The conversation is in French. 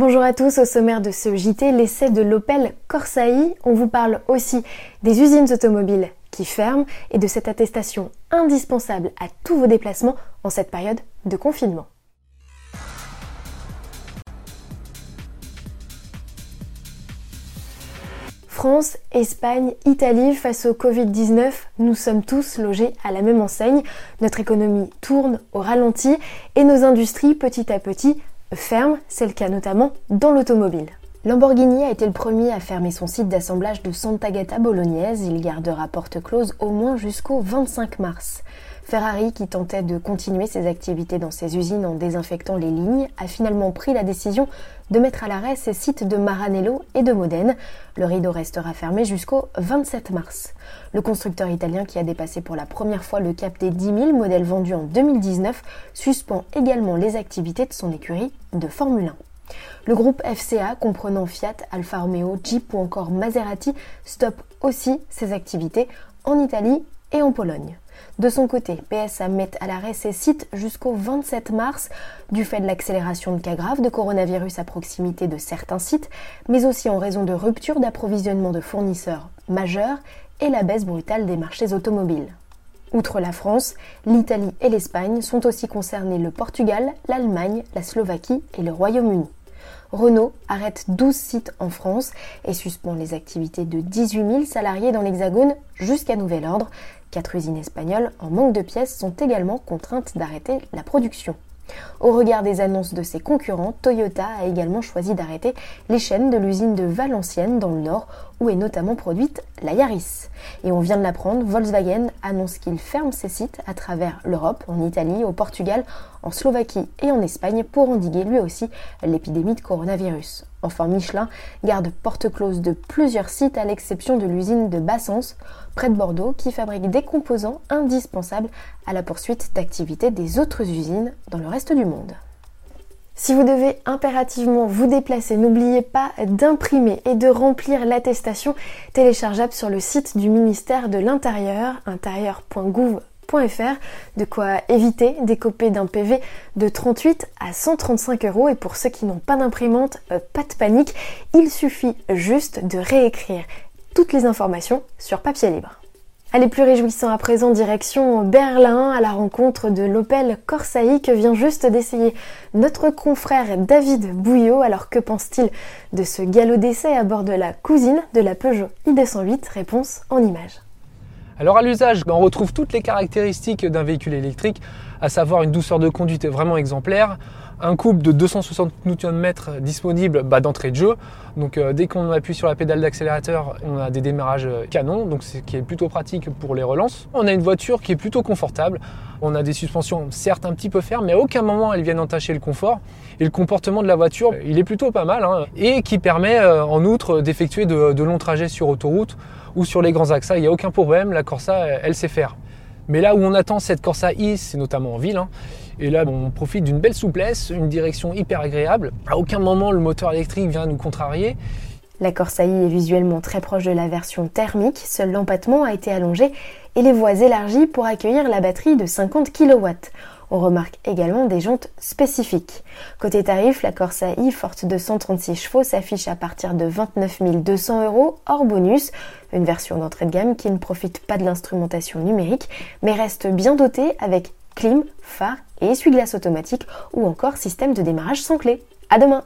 Bonjour à tous, au sommaire de ce JT, l'essai de l'Opel Corsa I. On vous parle aussi des usines automobiles qui ferment et de cette attestation indispensable à tous vos déplacements en cette période de confinement. France, Espagne, Italie, face au Covid-19, nous sommes tous logés à la même enseigne. Notre économie tourne au ralenti et nos industries, petit à petit, ferment. C'est le cas notamment dans l'automobile. Lamborghini a été le premier à fermer son site d'assemblage de Sant'Agata Bolognese. Il gardera porte close au moins jusqu'au 25 mars. Ferrari, qui tentait de continuer ses activités dans ses usines en désinfectant les lignes, a finalement pris la décision de mettre à l'arrêt ses sites de Maranello et de Modène. Le rideau restera fermé jusqu'au 27 mars. Le constructeur italien, qui a dépassé pour la première fois le cap des 10 000 modèles vendus en 2019, suspend également les activités de son écurie de Formule 1. Le groupe FCA, comprenant Fiat, Alfa Romeo, Jeep ou encore Maserati, stoppe aussi ses activités en Italie et en Pologne. De son côté, PSA met à l'arrêt ses sites jusqu'au 27 mars du fait de l'accélération de cas graves de coronavirus à proximité de certains sites, mais aussi en raison de ruptures d'approvisionnement de fournisseurs majeurs et la baisse brutale des marchés automobiles. Outre la France, l'Italie et l'Espagne sont aussi concernés le Portugal, l'Allemagne, la Slovaquie et le Royaume-Uni. Renault arrête 12 sites en France et suspend les activités de 18 000 salariés dans l'Hexagone jusqu'à nouvel ordre. Quatre usines espagnoles en manque de pièces sont également contraintes d'arrêter la production. Au regard des annonces de ses concurrents, Toyota a également choisi d'arrêter les chaînes de l'usine de Valenciennes dans le nord où est notamment produite la Yaris. Et on vient de l'apprendre, Volkswagen annonce qu'il ferme ses sites à travers l'Europe, en Italie, au Portugal, en Slovaquie et en Espagne pour endiguer lui aussi l'épidémie de coronavirus. Enfin, Michelin garde porte close de plusieurs sites à l'exception de l'usine de Bassens, près de Bordeaux, qui fabrique des composants indispensables à la poursuite d'activités des autres usines dans le reste du monde. Si vous devez impérativement vous déplacer, n'oubliez pas d'imprimer et de remplir l'attestation téléchargeable sur le site du ministère de l'Intérieur, intérieur.gouv.fr, de quoi éviter d'écoper d'un PV de 38 à 135 euros. Et pour ceux qui n'ont pas d'imprimante, euh, pas de panique, il suffit juste de réécrire toutes les informations sur papier libre. Allez, plus réjouissant à présent, direction Berlin, à la rencontre de l'Opel Corsa I que vient juste d'essayer notre confrère David Bouillot. Alors que pense-t-il de ce galop d'essai à bord de la cousine de la Peugeot i208 Réponse en images. Alors à l'usage, ben, on retrouve toutes les caractéristiques d'un véhicule électrique, à savoir une douceur de conduite vraiment exemplaire, un couple de 260 Nm disponible bah, d'entrée de jeu. Donc euh, dès qu'on appuie sur la pédale d'accélérateur, on a des démarrages euh, canons, donc ce qui est plutôt pratique pour les relances. On a une voiture qui est plutôt confortable. On a des suspensions certes un petit peu fermes, mais à aucun moment elles viennent entacher le confort. Et le comportement de la voiture, il est plutôt pas mal, hein, et qui permet euh, en outre d'effectuer de, longs trajets sur autoroute ou sur les grands axes. Il n'y a aucun problème, la Corsa, elle sait faire. Mais là où on attend cette Corsa I, c'est notamment en ville. Hein. Et là, on profite d'une belle souplesse, une direction hyper agréable. À aucun moment, le moteur électrique vient nous contrarier. La Corsa I est visuellement très proche de la version thermique, seul l'empattement a été allongé et les voies élargies pour accueillir la batterie de 50 kW. On remarque également des jantes spécifiques. Côté tarif, la Corsa I forte de 136 chevaux s'affiche à partir de 29 200 euros hors bonus, une version d'entrée de gamme qui ne profite pas de l'instrumentation numérique mais reste bien dotée avec clim, phare et essuie-glace automatique ou encore système de démarrage sans clé. À demain